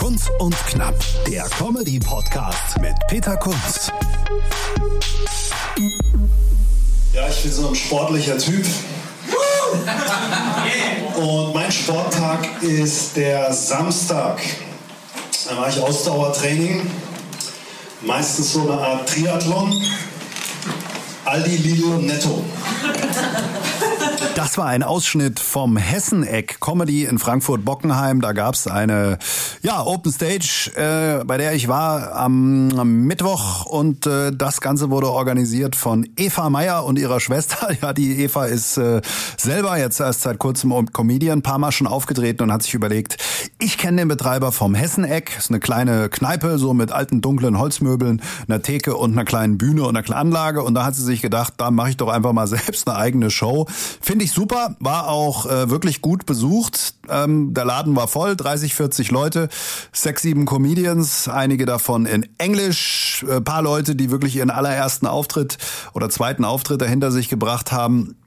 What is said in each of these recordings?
Kunz und Knapp, der Comedy-Podcast mit Peter Kunz. Ja, ich bin so ein sportlicher Typ. Und mein Sporttag ist der Samstag. Da mache ich Ausdauertraining. Meistens so eine Art Triathlon. Aldi, Lidl und Netto. Das war ein Ausschnitt vom Hesseneck Comedy in Frankfurt-Bockenheim. Da gab es eine ja, Open Stage, äh, bei der ich war am, am Mittwoch. Und äh, das Ganze wurde organisiert von Eva Meyer und ihrer Schwester. Ja, die Eva ist äh, selber jetzt erst seit kurzem Comedian, paar Mal schon aufgetreten und hat sich überlegt, ich kenne den Betreiber vom Hesseneck. Ist eine kleine Kneipe, so mit alten, dunklen Holzmöbeln, einer Theke und einer kleinen Bühne und einer kleinen Anlage. Und da hat sie sich gedacht, da mache ich doch einfach mal selbst eine eigene Show. Finde ich super, war auch äh, wirklich gut besucht. Ähm, der Laden war voll, 30, 40 Leute, sechs, sieben Comedians, einige davon in Englisch, äh, paar Leute, die wirklich ihren allerersten Auftritt oder zweiten Auftritt dahinter sich gebracht haben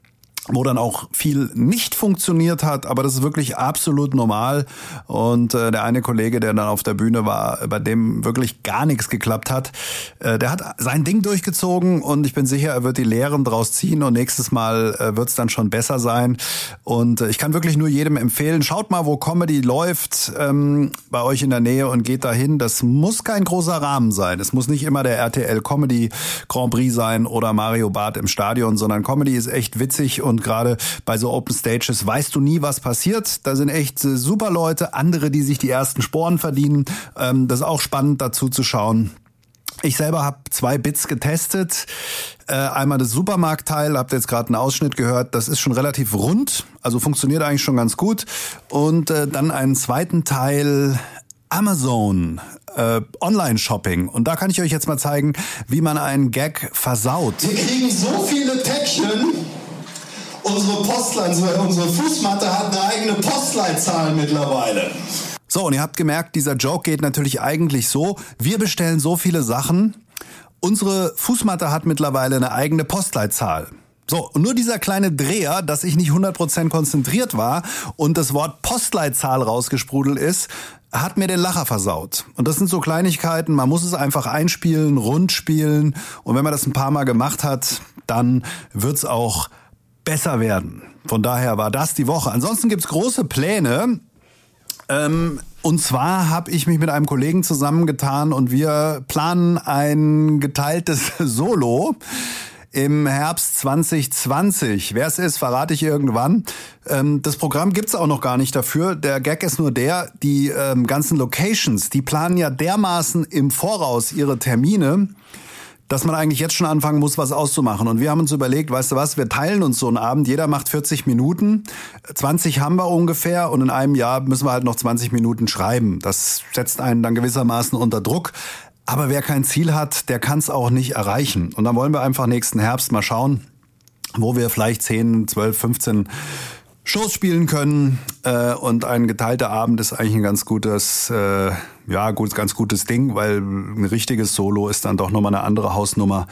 wo dann auch viel nicht funktioniert hat, aber das ist wirklich absolut normal. Und äh, der eine Kollege, der dann auf der Bühne war, bei dem wirklich gar nichts geklappt hat, äh, der hat sein Ding durchgezogen und ich bin sicher, er wird die Lehren draus ziehen und nächstes Mal äh, wird es dann schon besser sein. Und äh, ich kann wirklich nur jedem empfehlen, schaut mal, wo Comedy läuft ähm, bei euch in der Nähe und geht dahin. Das muss kein großer Rahmen sein. Es muss nicht immer der RTL Comedy Grand Prix sein oder Mario Barth im Stadion, sondern Comedy ist echt witzig und und gerade bei so Open Stages weißt du nie, was passiert. Da sind echt äh, super Leute, andere, die sich die ersten Sporen verdienen. Ähm, das ist auch spannend dazu zu schauen. Ich selber habe zwei Bits getestet. Äh, einmal das Supermarktteil, habt jetzt gerade einen Ausschnitt gehört, das ist schon relativ rund, also funktioniert eigentlich schon ganz gut. Und äh, dann einen zweiten Teil Amazon äh, Online-Shopping. Und da kann ich euch jetzt mal zeigen, wie man einen Gag versaut. Wir kriegen so viele Päckchen unsere Postlein, unsere Fußmatte hat eine eigene Postleitzahl mittlerweile. So, und ihr habt gemerkt, dieser Joke geht natürlich eigentlich so, wir bestellen so viele Sachen, unsere Fußmatte hat mittlerweile eine eigene Postleitzahl. So, und nur dieser kleine Dreher, dass ich nicht 100% konzentriert war und das Wort Postleitzahl rausgesprudelt ist, hat mir den Lacher versaut. Und das sind so Kleinigkeiten, man muss es einfach einspielen, rund spielen und wenn man das ein paar Mal gemacht hat, dann wird's auch besser werden. Von daher war das die Woche. Ansonsten gibt's große Pläne. Ähm, und zwar habe ich mich mit einem Kollegen zusammengetan und wir planen ein geteiltes Solo im Herbst 2020. Wer es ist, verrate ich irgendwann. Ähm, das Programm gibt's auch noch gar nicht dafür. Der Gag ist nur der, die ähm, ganzen Locations, die planen ja dermaßen im Voraus ihre Termine dass man eigentlich jetzt schon anfangen muss, was auszumachen. Und wir haben uns überlegt, weißt du was, wir teilen uns so einen Abend, jeder macht 40 Minuten, 20 haben wir ungefähr und in einem Jahr müssen wir halt noch 20 Minuten schreiben. Das setzt einen dann gewissermaßen unter Druck. Aber wer kein Ziel hat, der kann es auch nicht erreichen. Und dann wollen wir einfach nächsten Herbst mal schauen, wo wir vielleicht 10, 12, 15 Shows spielen können äh, und ein geteilter Abend ist eigentlich ein ganz gutes, äh, ja, gut, ganz gutes Ding, weil ein richtiges Solo ist dann doch nochmal eine andere Hausnummer.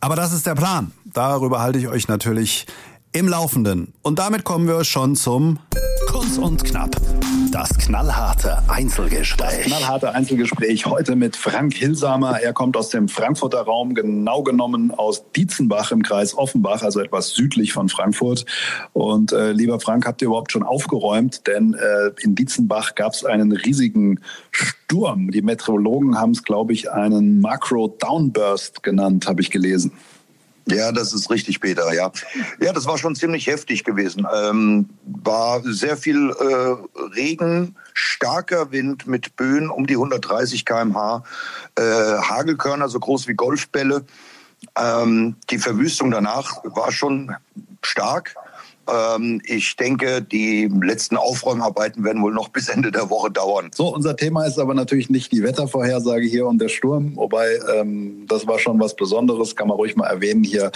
Aber das ist der Plan. Darüber halte ich euch natürlich im Laufenden. Und damit kommen wir schon zum Kurz und Knapp. Das knallharte Einzelgespräch. Das knallharte Einzelgespräch heute mit Frank Hilsamer. Er kommt aus dem Frankfurter Raum, genau genommen aus Dietzenbach im Kreis Offenbach, also etwas südlich von Frankfurt. Und äh, lieber Frank, habt ihr überhaupt schon aufgeräumt? Denn äh, in Dietzenbach gab es einen riesigen Sturm. Die Meteorologen haben es, glaube ich, einen Macro-Downburst genannt, habe ich gelesen. Ja, das ist richtig, Peter. Ja, ja, das war schon ziemlich heftig gewesen. Ähm, war sehr viel äh, Regen, starker Wind mit Böen um die 130 km/h, äh, Hagelkörner so groß wie Golfbälle. Ähm, die Verwüstung danach war schon stark. Ähm, ich denke, die letzten Aufräumarbeiten werden wohl noch bis Ende der Woche dauern. So, unser Thema ist aber natürlich nicht die Wettervorhersage hier und der Sturm, wobei ähm, das war schon was Besonderes, kann man ruhig mal erwähnen hier,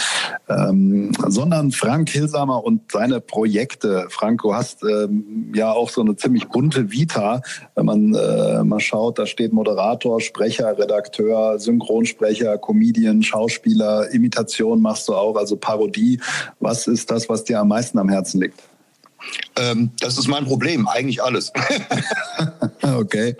ähm, sondern Frank Hilsamer und seine Projekte. Frank, du hast ähm, ja auch so eine ziemlich bunte Vita, wenn man äh, mal schaut, da steht Moderator, Sprecher, Redakteur, Synchronsprecher, Comedian, Schauspieler, Imitation machst du auch, also Parodie. Was ist das, was dir am meisten am Herzen liegt? Ähm, das ist mein Problem, eigentlich alles. okay.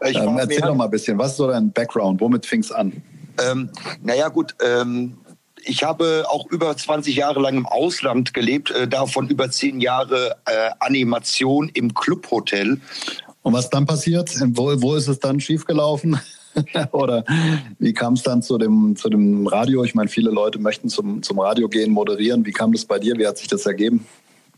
Ähm, erzähl doch mal ein bisschen, was ist so dein Background? Womit fing es an? Ähm, naja, gut. Ähm, ich habe auch über 20 Jahre lang im Ausland gelebt, äh, davon über 10 Jahre äh, Animation im Clubhotel. Und was dann passiert? Wo, wo ist es dann schiefgelaufen? Oder wie kam es dann zu dem, zu dem Radio? Ich meine, viele Leute möchten zum, zum Radio gehen, moderieren. Wie kam das bei dir? Wie hat sich das ergeben?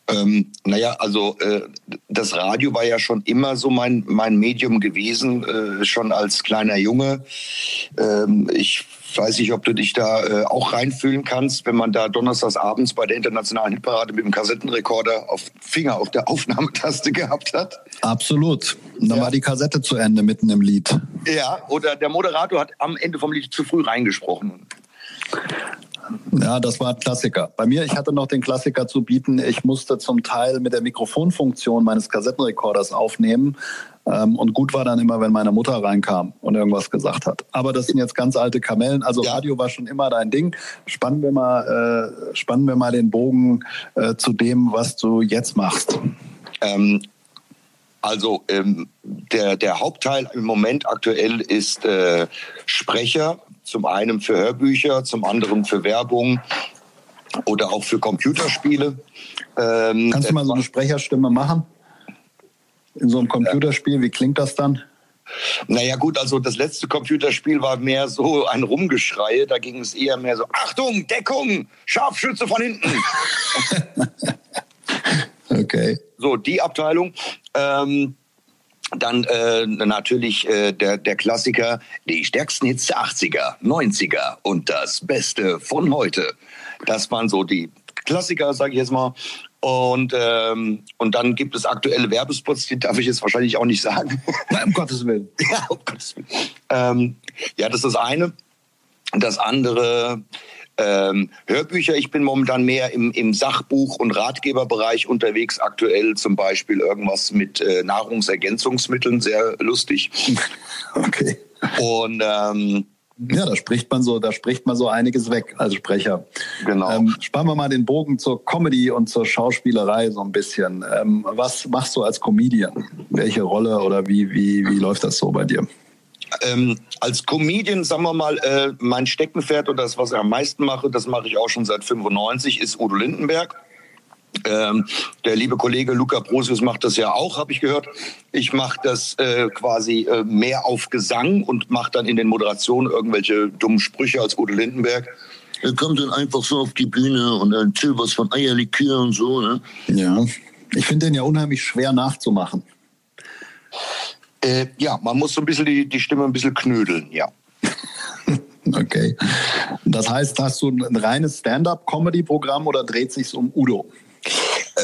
Ähm, naja, also äh, das Radio war ja schon immer so mein, mein Medium gewesen, äh, schon als kleiner Junge. Ähm, ich weiß nicht, ob du dich da äh, auch reinfühlen kannst, wenn man da donnerstags abends bei der internationalen Hitparade mit dem Kassettenrekorder auf Finger auf der Aufnahmetaste gehabt hat. Absolut. Und dann ja. war die Kassette zu Ende mitten im Lied. Ja, oder der Moderator hat am Ende vom Lied zu früh reingesprochen. Ja, das war ein Klassiker. Bei mir, ich hatte noch den Klassiker zu bieten. Ich musste zum Teil mit der Mikrofonfunktion meines Kassettenrekorders aufnehmen. Ähm, und gut war dann immer, wenn meine Mutter reinkam und irgendwas gesagt hat. Aber das sind jetzt ganz alte Kamellen. Also ja. Radio war schon immer dein Ding. Spannen wir mal, äh, spannen wir mal den Bogen äh, zu dem, was du jetzt machst. Ähm, also ähm, der, der Hauptteil im Moment aktuell ist äh, Sprecher zum einen für Hörbücher, zum anderen für Werbung oder auch für Computerspiele. Ähm, Kannst du mal so eine Sprecherstimme machen? In so einem Computerspiel, wie klingt das dann? Naja gut, also das letzte Computerspiel war mehr so ein Rumgeschrei. Da ging es eher mehr so, Achtung, Deckung, Scharfschütze von hinten. okay. So, die Abteilung. Ähm, dann äh, natürlich äh, der, der Klassiker, die stärksten Hits der 80er, 90er und das Beste von heute. Das waren so die Klassiker, sage ich jetzt mal. Und, ähm, und dann gibt es aktuelle Werbespots, die darf ich jetzt wahrscheinlich auch nicht sagen. Nein, um Gottes Willen. ja, um Gottes Willen. Ähm, ja, das ist das eine. Das andere, ähm, Hörbücher. Ich bin momentan mehr im, im Sachbuch- und Ratgeberbereich unterwegs. Aktuell zum Beispiel irgendwas mit äh, Nahrungsergänzungsmitteln, sehr lustig. Okay. Und ähm, ja, da spricht man so, da spricht man so einiges weg als Sprecher. Genau. Ähm, spannen wir mal den Bogen zur Comedy und zur Schauspielerei so ein bisschen. Ähm, was machst du als Comedian? Welche Rolle oder wie, wie, wie läuft das so bei dir? Ähm, als Comedian, sagen wir mal, äh, mein Steckenpferd und das, was ich am meisten mache, das mache ich auch schon seit 95, ist Udo Lindenberg. Ähm, der liebe Kollege Luca Brosius macht das ja auch, habe ich gehört. Ich mache das äh, quasi äh, mehr auf Gesang und mache dann in den Moderationen irgendwelche dummen Sprüche als Udo Lindenberg. Er kommt dann einfach so auf die Bühne und erzählt was von Eierlikör und so. Ne? Ja, ich finde den ja unheimlich schwer nachzumachen. Äh, ja, man muss so ein bisschen die, die Stimme ein bisschen knödeln, ja. Okay. Das heißt, hast du ein reines Stand-up-Comedy-Programm oder dreht sich um Udo?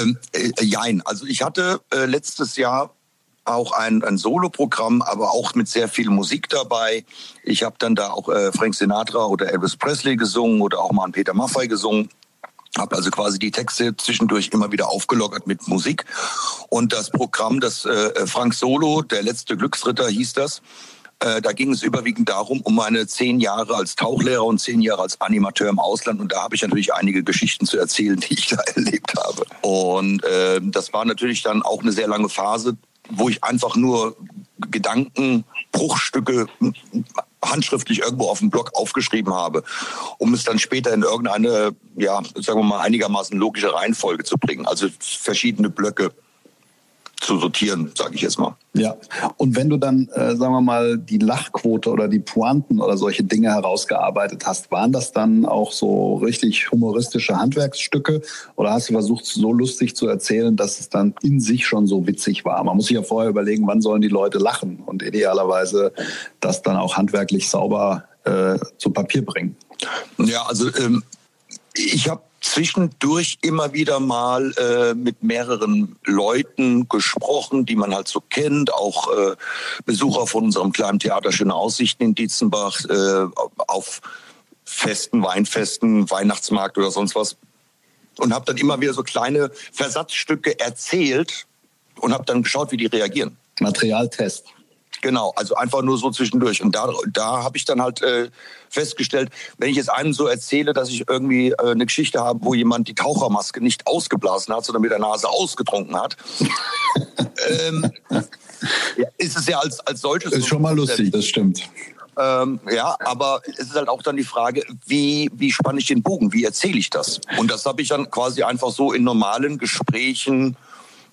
Ähm, äh, jein. Also ich hatte äh, letztes Jahr auch ein, ein Solo-Programm, aber auch mit sehr viel Musik dabei. Ich habe dann da auch äh, Frank Sinatra oder Elvis Presley gesungen oder auch mal einen Peter Maffay gesungen. Habe also quasi die Texte zwischendurch immer wieder aufgelockert mit Musik. Und das Programm, das äh, Frank Solo, der letzte Glücksritter hieß das, äh, da ging es überwiegend darum, um meine zehn Jahre als Tauchlehrer und zehn Jahre als Animateur im Ausland. Und da habe ich natürlich einige Geschichten zu erzählen, die ich da erlebt habe. Und äh, das war natürlich dann auch eine sehr lange Phase, wo ich einfach nur Gedanken, Bruchstücke handschriftlich irgendwo auf dem Blog aufgeschrieben habe, um es dann später in irgendeine, ja, sagen wir mal, einigermaßen logische Reihenfolge zu bringen. Also verschiedene Blöcke zu sortieren, sage ich jetzt mal. Ja, und wenn du dann, äh, sagen wir mal, die Lachquote oder die Pointen oder solche Dinge herausgearbeitet hast, waren das dann auch so richtig humoristische Handwerksstücke oder hast du versucht, so lustig zu erzählen, dass es dann in sich schon so witzig war? Man muss sich ja vorher überlegen, wann sollen die Leute lachen und idealerweise das dann auch handwerklich sauber äh, zu Papier bringen. Ja, also ähm, ich habe zwischendurch immer wieder mal äh, mit mehreren Leuten gesprochen, die man halt so kennt, auch äh, Besucher von unserem kleinen Theater Schöne Aussichten in Dietzenbach äh, auf Festen, Weinfesten, Weihnachtsmarkt oder sonst was und habe dann immer wieder so kleine Versatzstücke erzählt und habe dann geschaut, wie die reagieren. Materialtest. Genau, also einfach nur so zwischendurch. Und da, da habe ich dann halt äh, festgestellt, wenn ich jetzt einem so erzähle, dass ich irgendwie äh, eine Geschichte habe, wo jemand die Tauchermaske nicht ausgeblasen hat, sondern mit der Nase ausgetrunken hat, ähm, ja, ist es ja als, als solches. Ist schon mal lustig, das stimmt. Ähm, ja, aber es ist halt auch dann die Frage, wie, wie spanne ich den Bogen, wie erzähle ich das? Und das habe ich dann quasi einfach so in normalen Gesprächen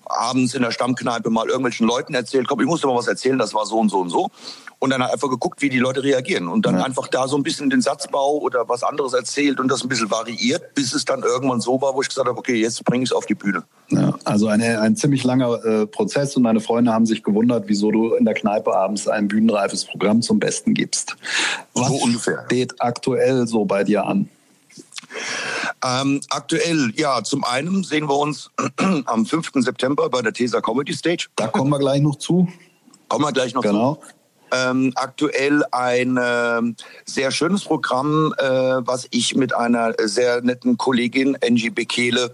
abends in der Stammkneipe mal irgendwelchen Leuten erzählt, komm, ich muss dir mal was erzählen, das war so und so und so. Und dann einfach geguckt, wie die Leute reagieren. Und dann ja. einfach da so ein bisschen den Satzbau oder was anderes erzählt und das ein bisschen variiert, bis es dann irgendwann so war, wo ich gesagt habe, okay, jetzt bringe ich es auf die Bühne. Ja, also eine, ein ziemlich langer äh, Prozess und meine Freunde haben sich gewundert, wieso du in der Kneipe abends ein bühnenreifes Programm zum Besten gibst. Was so ungefähr. steht aktuell so bei dir an? Ähm, aktuell, ja, zum einen sehen wir uns am 5. September bei der TESA Comedy Stage. Da kommen wir gleich noch zu. Kommen wir gleich noch genau. zu. Ähm, aktuell ein äh, sehr schönes Programm, äh, was ich mit einer sehr netten Kollegin, Angie Bekele,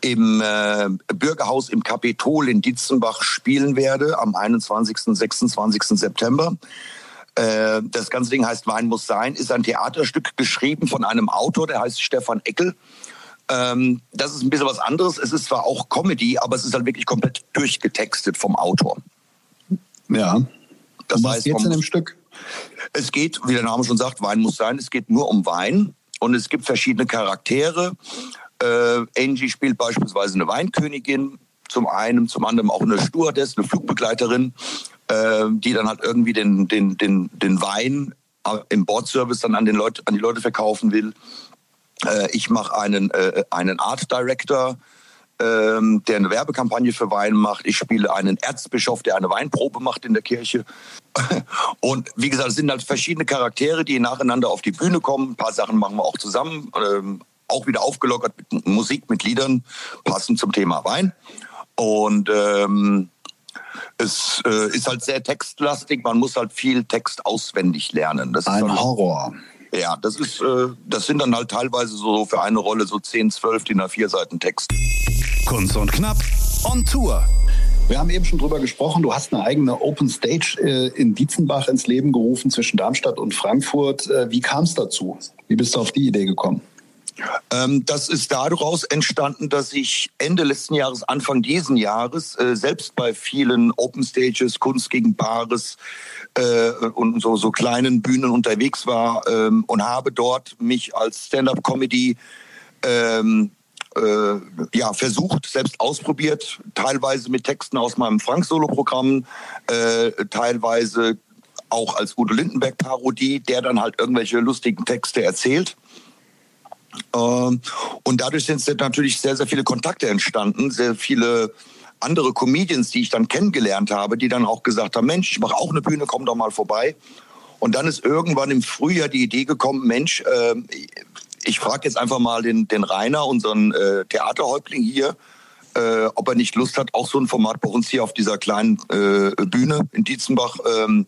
im äh, Bürgerhaus im Kapitol in Dietzenbach spielen werde am 21. 26. September. Äh, das ganze Ding heißt Wein muss sein, ist ein Theaterstück geschrieben von einem Autor, der heißt Stefan Eckel. Ähm, das ist ein bisschen was anderes. Es ist zwar auch Comedy, aber es ist halt wirklich komplett durchgetextet vom Autor. Ja. Das um was heißt, geht's in dem Stück? Es geht, wie der Name schon sagt, Wein muss sein. Es geht nur um Wein und es gibt verschiedene Charaktere. Äh, Angie spielt beispielsweise eine Weinkönigin, zum einen, zum anderen auch eine Stewardess, eine Flugbegleiterin äh, die dann halt irgendwie den, den, den, den Wein äh, im Bordservice dann an, den Leut, an die Leute verkaufen will. Äh, ich mache einen, äh, einen Art Director, ähm, der eine Werbekampagne für Wein macht. Ich spiele einen Erzbischof, der eine Weinprobe macht in der Kirche. Und wie gesagt, es sind halt verschiedene Charaktere, die nacheinander auf die Bühne kommen. Ein paar Sachen machen wir auch zusammen, ähm, auch wieder aufgelockert mit Musik, mit Liedern, passend zum Thema Wein. Und ähm, es äh, ist halt sehr textlastig, man muss halt viel Text auswendig lernen. Das Ein halt, Horror. Ja, das ist, äh, das sind dann halt teilweise so für eine Rolle so 10, 12 DIN A4 Seiten Text. Kunst und Knapp on Tour. Wir haben eben schon drüber gesprochen. Du hast eine eigene Open Stage äh, in Dietzenbach ins Leben gerufen zwischen Darmstadt und Frankfurt. Äh, wie kam es dazu? Wie bist du auf die Idee gekommen? Ähm, das ist daraus entstanden, dass ich Ende letzten Jahres, Anfang diesen Jahres äh, selbst bei vielen Open Stages, Kunst gegen Bares äh, und so, so kleinen Bühnen unterwegs war ähm, und habe dort mich als Stand-up-Comedy ähm, äh, ja, versucht, selbst ausprobiert, teilweise mit Texten aus meinem Frank-Solo-Programm, äh, teilweise auch als Udo Lindenberg-Parodie, der dann halt irgendwelche lustigen Texte erzählt. Ähm, und dadurch sind natürlich sehr, sehr viele Kontakte entstanden, sehr viele andere Comedians, die ich dann kennengelernt habe, die dann auch gesagt haben, Mensch, ich mache auch eine Bühne, komm doch mal vorbei. Und dann ist irgendwann im Frühjahr die Idee gekommen, Mensch, äh, ich frage jetzt einfach mal den, den Rainer, unseren äh, Theaterhäuptling hier, äh, ob er nicht Lust hat, auch so ein Format bei uns hier auf dieser kleinen äh, Bühne in Dietzenbach ähm,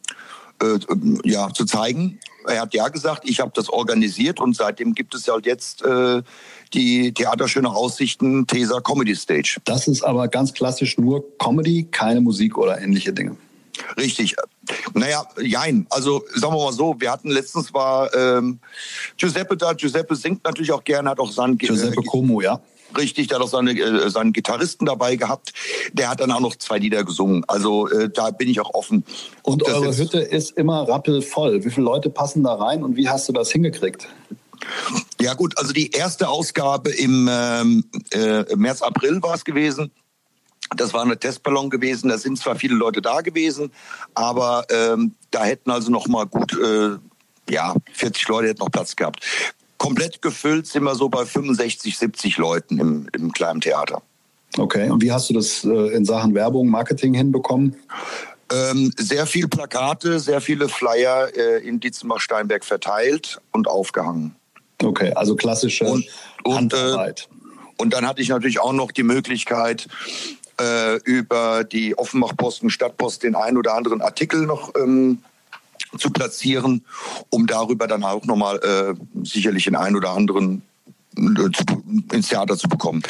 äh, ja, zu zeigen. Er hat ja gesagt, ich habe das organisiert und seitdem gibt es ja halt jetzt äh, die Theaterschöne Aussichten Tesa Comedy Stage. Das ist aber ganz klassisch nur Comedy, keine Musik oder ähnliche Dinge. Richtig. Naja, jein. Also sagen wir mal so, wir hatten letztens war ähm, Giuseppe da. Giuseppe singt natürlich auch gerne, hat auch seinen Giuseppe äh, Como, ja. Richtig, der hat auch seine, äh, seinen Gitarristen dabei gehabt. Der hat dann auch noch zwei Lieder gesungen. Also äh, da bin ich auch offen. Und eure Hütte ist immer rappelvoll. Wie viele Leute passen da rein und wie hast du das hingekriegt? Ja gut, also die erste Ausgabe im ähm, äh, März, April war es gewesen. Das war eine Testballon gewesen. Da sind zwar viele Leute da gewesen, aber ähm, da hätten also noch mal gut äh, ja 40 Leute hätten noch Platz gehabt komplett gefüllt sind wir so bei 65, 70 Leuten im, im kleinen Theater. Okay, und wie hast du das äh, in Sachen Werbung, Marketing hinbekommen? Ähm, sehr viel Plakate, sehr viele Flyer äh, in Dietzenbach-Steinberg verteilt und aufgehangen. Okay, also klassische und, und, Handarbeit. Äh, und dann hatte ich natürlich auch noch die Möglichkeit, äh, über die Offenbach-Posten, Stadtpost den einen oder anderen Artikel noch ähm, zu platzieren, um darüber dann auch nochmal äh, sicherlich den einen oder anderen äh, ins Theater zu bekommen.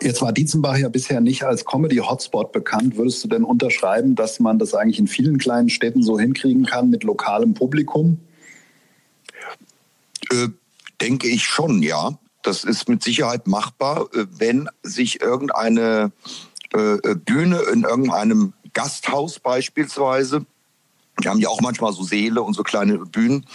Jetzt war Dietzenbach ja bisher nicht als Comedy-Hotspot bekannt. Würdest du denn unterschreiben, dass man das eigentlich in vielen kleinen Städten so hinkriegen kann mit lokalem Publikum? Äh, denke ich schon, ja. Das ist mit Sicherheit machbar, äh, wenn sich irgendeine äh, äh, Bühne in irgendeinem Gasthaus beispielsweise wir haben ja auch manchmal so Seele und so kleine Bühnen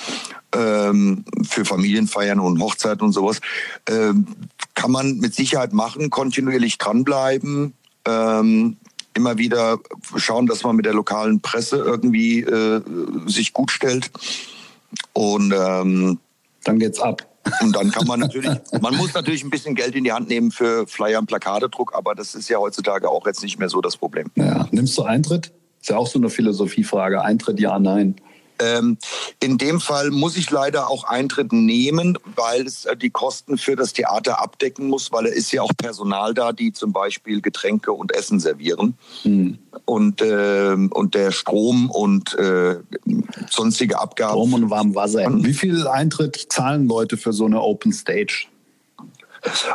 ähm, für Familienfeiern und Hochzeiten und sowas. Ähm, kann man mit Sicherheit machen, kontinuierlich dranbleiben, ähm, immer wieder schauen, dass man mit der lokalen Presse irgendwie äh, sich gut stellt. Und ähm, dann geht's ab. Und dann kann man natürlich, man muss natürlich ein bisschen Geld in die Hand nehmen für Flyer und Plakatedruck, aber das ist ja heutzutage auch jetzt nicht mehr so das Problem. Ja. Nimmst du Eintritt? Ist ja auch so eine Philosophiefrage. Eintritt ja, nein. Ähm, in dem Fall muss ich leider auch Eintritt nehmen, weil es äh, die Kosten für das Theater abdecken muss, weil es ist ja auch Personal da, die zum Beispiel Getränke und Essen servieren. Hm. Und, äh, und der Strom und äh, sonstige Abgaben. Strom und warm Wasser. Wie viel Eintritt zahlen Leute für so eine Open Stage?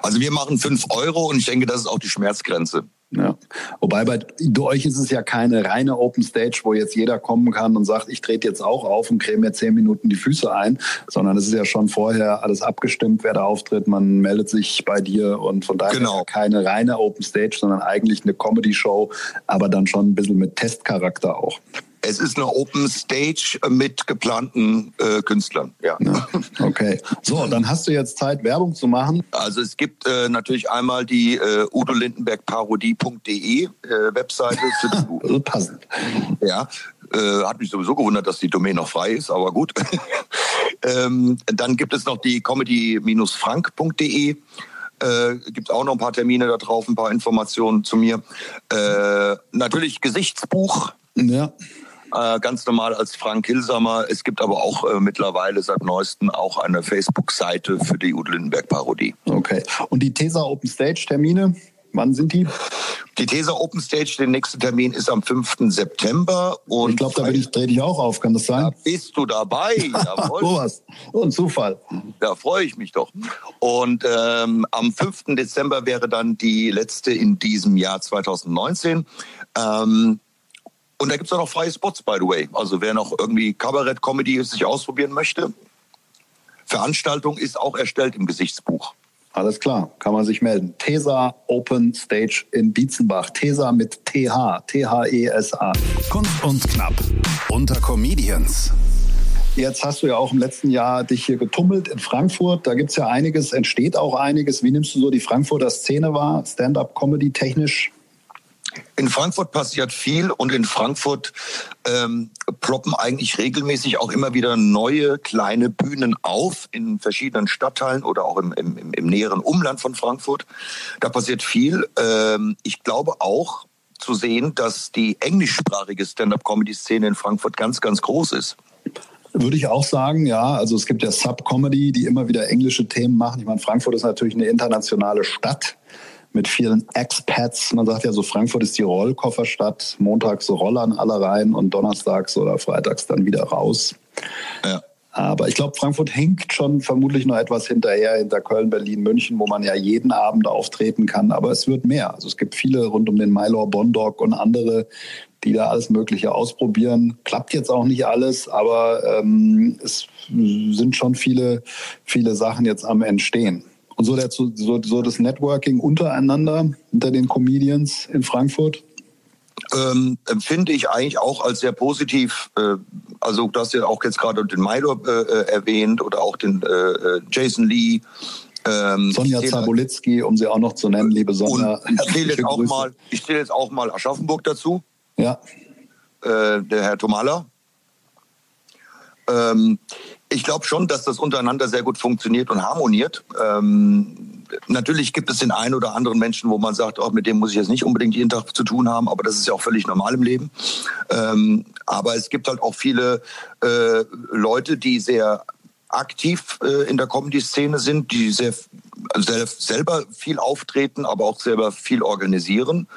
Also wir machen 5 Euro und ich denke, das ist auch die Schmerzgrenze. Ja. Wobei bei euch ist es ja keine reine Open Stage, wo jetzt jeder kommen kann und sagt, ich trete jetzt auch auf und creme mir zehn Minuten die Füße ein, sondern es ist ja schon vorher alles abgestimmt, wer da auftritt. Man meldet sich bei dir und von daher genau. keine reine Open Stage, sondern eigentlich eine Comedy-Show, aber dann schon ein bisschen mit Testcharakter auch. Es ist eine Open Stage mit geplanten äh, Künstlern. Ja. ja. Okay. So, dann hast du jetzt Zeit, Werbung zu machen. Also es gibt äh, natürlich einmal die äh, Udo Lindenberg Parodie.de äh, Webseite. Für Passend. Ja. Äh, hat mich sowieso gewundert, dass die Domain noch frei ist, aber gut. ähm, dann gibt es noch die comedy-frank.de. Äh, gibt auch noch ein paar Termine da drauf, ein paar Informationen zu mir. Äh, natürlich Gesichtsbuch. Ja äh, ganz normal als Frank Hilsamer. Es gibt aber auch äh, mittlerweile seit neuestem auch eine Facebook-Seite für die Udo Lindenberg-Parodie. Okay. Und die TESA Open Stage-Termine? Wann sind die? Die TESA Open Stage, der nächste Termin ist am 5. September. Und ich glaube, da ich, drehe ich auch auf, kann das sein? Da bist du dabei. Jawohl. so was. So ein Zufall. Da freue ich mich doch. Und ähm, am 5. Dezember wäre dann die letzte in diesem Jahr 2019. Ähm, und da gibt es auch noch freie Spots, by the way. Also wer noch irgendwie Kabarett-Comedy sich ausprobieren möchte, Veranstaltung ist auch erstellt im Gesichtsbuch. Alles klar, kann man sich melden. TESA Open Stage in Dietzenbach. TESA mit TH, T-H-E-S-A. Kunst und Knapp unter Comedians. Jetzt hast du ja auch im letzten Jahr dich hier getummelt in Frankfurt. Da gibt es ja einiges, entsteht auch einiges. Wie nimmst du so die Frankfurter Szene wahr, Stand-up-Comedy technisch? In Frankfurt passiert viel und in Frankfurt ähm, ploppen eigentlich regelmäßig auch immer wieder neue kleine Bühnen auf in verschiedenen Stadtteilen oder auch im, im, im näheren Umland von Frankfurt. Da passiert viel. Ähm, ich glaube auch zu sehen, dass die englischsprachige Stand-up-Comedy-Szene in Frankfurt ganz, ganz groß ist. Würde ich auch sagen, ja. Also es gibt ja Sub-Comedy, die immer wieder englische Themen machen. Ich meine, Frankfurt ist natürlich eine internationale Stadt mit vielen Expats. Man sagt ja so, Frankfurt ist die Rollkofferstadt. Montags so Rollern alle rein und donnerstags oder freitags dann wieder raus. Ja. Aber ich glaube, Frankfurt hinkt schon vermutlich noch etwas hinterher, hinter Köln, Berlin, München, wo man ja jeden Abend auftreten kann. Aber es wird mehr. Also es gibt viele rund um den Mylor Bondog und andere, die da alles Mögliche ausprobieren. Klappt jetzt auch nicht alles, aber ähm, es sind schon viele, viele Sachen jetzt am Entstehen. Und so, der, so, so das Networking untereinander, unter den Comedians in Frankfurt? Ähm, empfinde ich eigentlich auch als sehr positiv. Äh, also du hast ja auch jetzt gerade den Milo äh, äh, erwähnt oder auch den äh, äh Jason Lee. Ähm, Sonja Zabolitzki, um sie auch noch zu nennen, liebe Sonja. ich zähle jetzt, auch mal, ich zähle jetzt auch mal Aschaffenburg dazu. Ja. Äh, der Herr Tomala. Ähm, ich glaube schon, dass das untereinander sehr gut funktioniert und harmoniert. Ähm, natürlich gibt es den einen oder anderen Menschen, wo man sagt, oh, mit dem muss ich jetzt nicht unbedingt jeden Tag zu tun haben, aber das ist ja auch völlig normal im Leben. Ähm, aber es gibt halt auch viele äh, Leute, die sehr aktiv äh, in der Comedy-Szene sind, die sehr also selber viel auftreten, aber auch selber viel organisieren.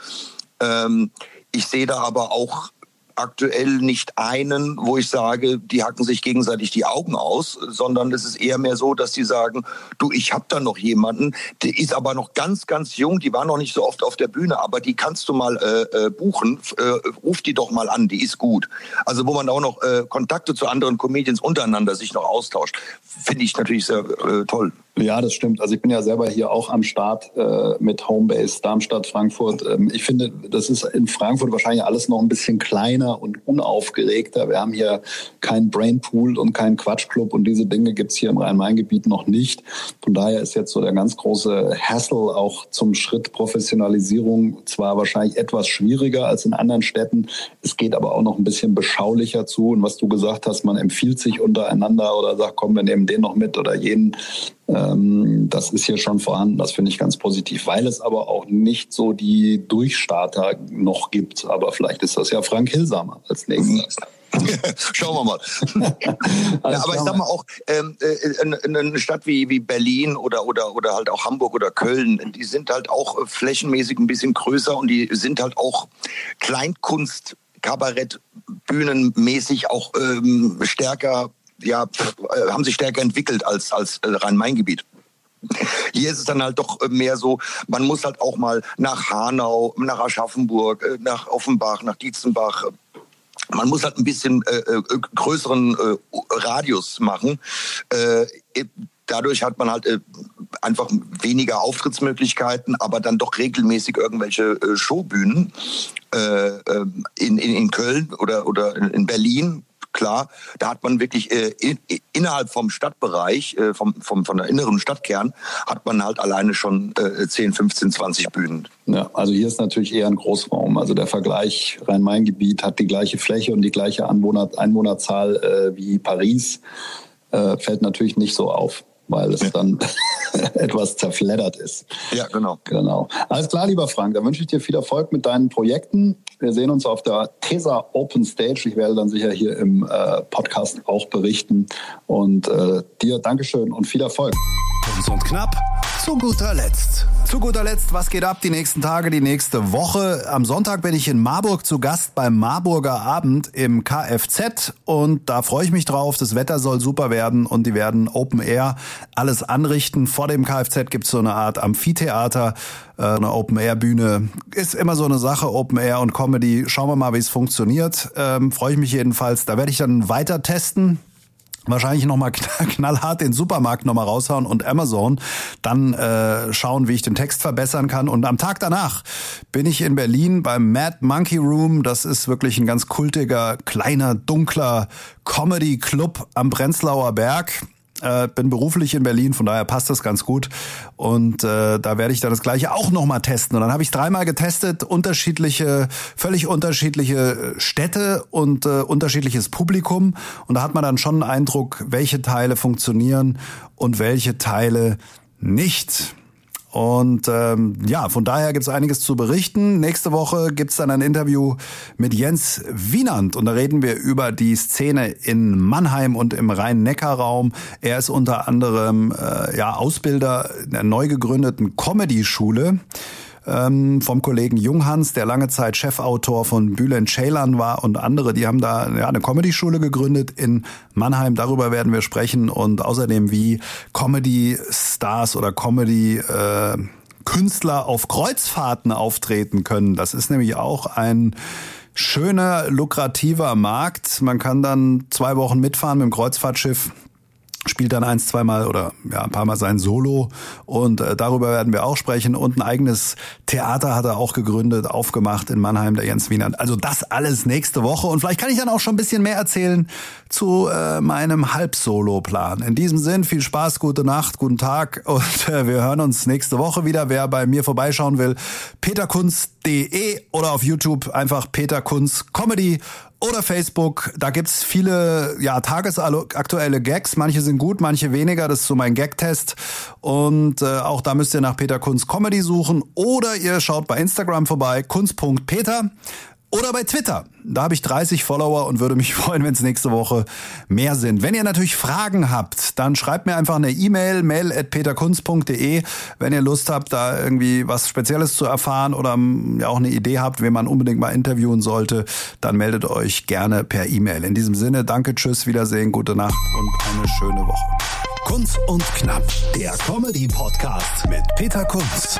Ähm, ich sehe da aber auch aktuell nicht einen, wo ich sage, die hacken sich gegenseitig die Augen aus, sondern es ist eher mehr so, dass die sagen, du, ich habe da noch jemanden, der ist aber noch ganz, ganz jung, die war noch nicht so oft auf der Bühne, aber die kannst du mal äh, äh buchen, äh, ruf die doch mal an, die ist gut. Also wo man auch noch äh, Kontakte zu anderen Comedians untereinander sich noch austauscht, finde ich natürlich sehr äh, toll. Ja, das stimmt. Also ich bin ja selber hier auch am Start äh, mit Homebase Darmstadt, Frankfurt. Ähm, ich finde, das ist in Frankfurt wahrscheinlich alles noch ein bisschen kleiner und unaufgeregter. Wir haben hier keinen Brainpool und keinen Quatschclub und diese Dinge gibt's hier im Rhein-Main-Gebiet noch nicht. Von daher ist jetzt so der ganz große Hassle auch zum Schritt Professionalisierung zwar wahrscheinlich etwas schwieriger als in anderen Städten. Es geht aber auch noch ein bisschen beschaulicher zu. Und was du gesagt hast, man empfiehlt sich untereinander oder sagt, komm, wir nehmen den noch mit oder jeden. Ähm, das ist hier schon vorhanden. Das finde ich ganz positiv, weil es aber auch nicht so die Durchstarter noch gibt. Aber vielleicht ist das ja Frank Hilsamer als nächstes. Schauen wir mal. ja, aber ich sag mal auch, ähm, äh, eine Stadt wie, wie Berlin oder, oder, oder halt auch Hamburg oder Köln, die sind halt auch flächenmäßig ein bisschen größer und die sind halt auch Kleinkunst, Kabarett, Bühnenmäßig auch ähm, stärker ja, äh, haben sich stärker entwickelt als, als äh, Rhein-Main-Gebiet. Hier ist es dann halt doch äh, mehr so, man muss halt auch mal nach Hanau, nach Aschaffenburg, nach Offenbach, nach Dietzenbach. Man muss halt ein bisschen äh, größeren äh, Radius machen. Äh, dadurch hat man halt einfach weniger Auftrittsmöglichkeiten, aber dann doch regelmäßig irgendwelche Showbühnen in, in, in Köln oder, oder in Berlin klar, da hat man wirklich äh, in, innerhalb vom Stadtbereich, äh, vom, vom, von der inneren Stadtkern, hat man halt alleine schon äh, 10, 15, 20 Bühnen. Ja, also hier ist natürlich eher ein Großraum. Also der Vergleich Rhein-Main-Gebiet hat die gleiche Fläche und die gleiche Anwohner, Einwohnerzahl äh, wie Paris, äh, fällt natürlich nicht so auf weil es dann etwas zerfleddert ist. Ja, genau. Genau. Alles klar, lieber Frank, dann wünsche ich dir viel Erfolg mit deinen Projekten. Wir sehen uns auf der TESA Open Stage. Ich werde dann sicher hier im äh, Podcast auch berichten. Und äh, dir Dankeschön und viel Erfolg. Kurz und knapp. Zu guter Letzt. Zu guter Letzt, was geht ab die nächsten Tage, die nächste Woche? Am Sonntag bin ich in Marburg zu Gast beim Marburger Abend im Kfz und da freue ich mich drauf. Das Wetter soll super werden und die werden Open Air alles anrichten. Vor dem Kfz gibt's so eine Art Amphitheater, äh, eine Open Air Bühne. Ist immer so eine Sache, Open Air und Comedy. Schauen wir mal, wie es funktioniert. Ähm, freue ich mich jedenfalls. Da werde ich dann weiter testen wahrscheinlich nochmal knallhart den Supermarkt nochmal raushauen und Amazon, dann äh, schauen, wie ich den Text verbessern kann. Und am Tag danach bin ich in Berlin beim Mad Monkey Room. Das ist wirklich ein ganz kultiger, kleiner, dunkler Comedy Club am Prenzlauer Berg. Äh, bin beruflich in Berlin, von daher passt das ganz gut. Und äh, da werde ich dann das gleiche auch nochmal testen. Und dann habe ich dreimal getestet, unterschiedliche, völlig unterschiedliche Städte und äh, unterschiedliches Publikum. Und da hat man dann schon einen Eindruck, welche Teile funktionieren und welche Teile nicht. Und ähm, ja, von daher gibt's einiges zu berichten. Nächste Woche gibt's dann ein Interview mit Jens Wienand und da reden wir über die Szene in Mannheim und im Rhein-Neckar-Raum. Er ist unter anderem äh, ja, Ausbilder der neu gegründeten Comedy-Schule ähm, vom Kollegen Junghans, der lange Zeit Chefautor von Bülent Ceylan war und andere, die haben da ja, eine Comedy-Schule gegründet in Mannheim. Darüber werden wir sprechen und außerdem wie Comedy-Stars oder Comedy äh, Künstler auf Kreuzfahrten auftreten können. Das ist nämlich auch ein schöner, lukrativer Markt. Man kann dann zwei Wochen mitfahren mit dem Kreuzfahrtschiff spielt dann eins, zweimal oder ja, ein paar Mal sein Solo und äh, darüber werden wir auch sprechen und ein eigenes Theater hat er auch gegründet, aufgemacht in Mannheim, der Jens Wiener. Also das alles nächste Woche und vielleicht kann ich dann auch schon ein bisschen mehr erzählen zu äh, meinem Halbsolo-Plan. In diesem Sinn viel Spaß, gute Nacht, guten Tag und äh, wir hören uns nächste Woche wieder. Wer bei mir vorbeischauen will, peterkunz.de oder auf YouTube einfach Peter Kunz Comedy oder Facebook. Da gibt's viele ja, tagesaktuelle Gags. Manche sind gut, manche weniger. Das ist so mein Gag-Test. Und äh, auch da müsst ihr nach Peter Kunz Comedy suchen. Oder ihr schaut bei Instagram vorbei, kunz.peter. Oder bei Twitter. Da habe ich 30 Follower und würde mich freuen, wenn es nächste Woche mehr sind. Wenn ihr natürlich Fragen habt, dann schreibt mir einfach eine E-Mail, mail at peterkunz.de, wenn ihr Lust habt, da irgendwie was Spezielles zu erfahren oder ähm, ja auch eine Idee habt, wen man unbedingt mal interviewen sollte, dann meldet euch gerne per E-Mail. In diesem Sinne, danke, tschüss, Wiedersehen, gute Nacht und eine schöne Woche. Kunz und Knapp, der Comedy-Podcast mit Peter Kunz.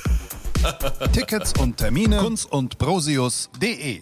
Tickets und Termine kunz und brosius.de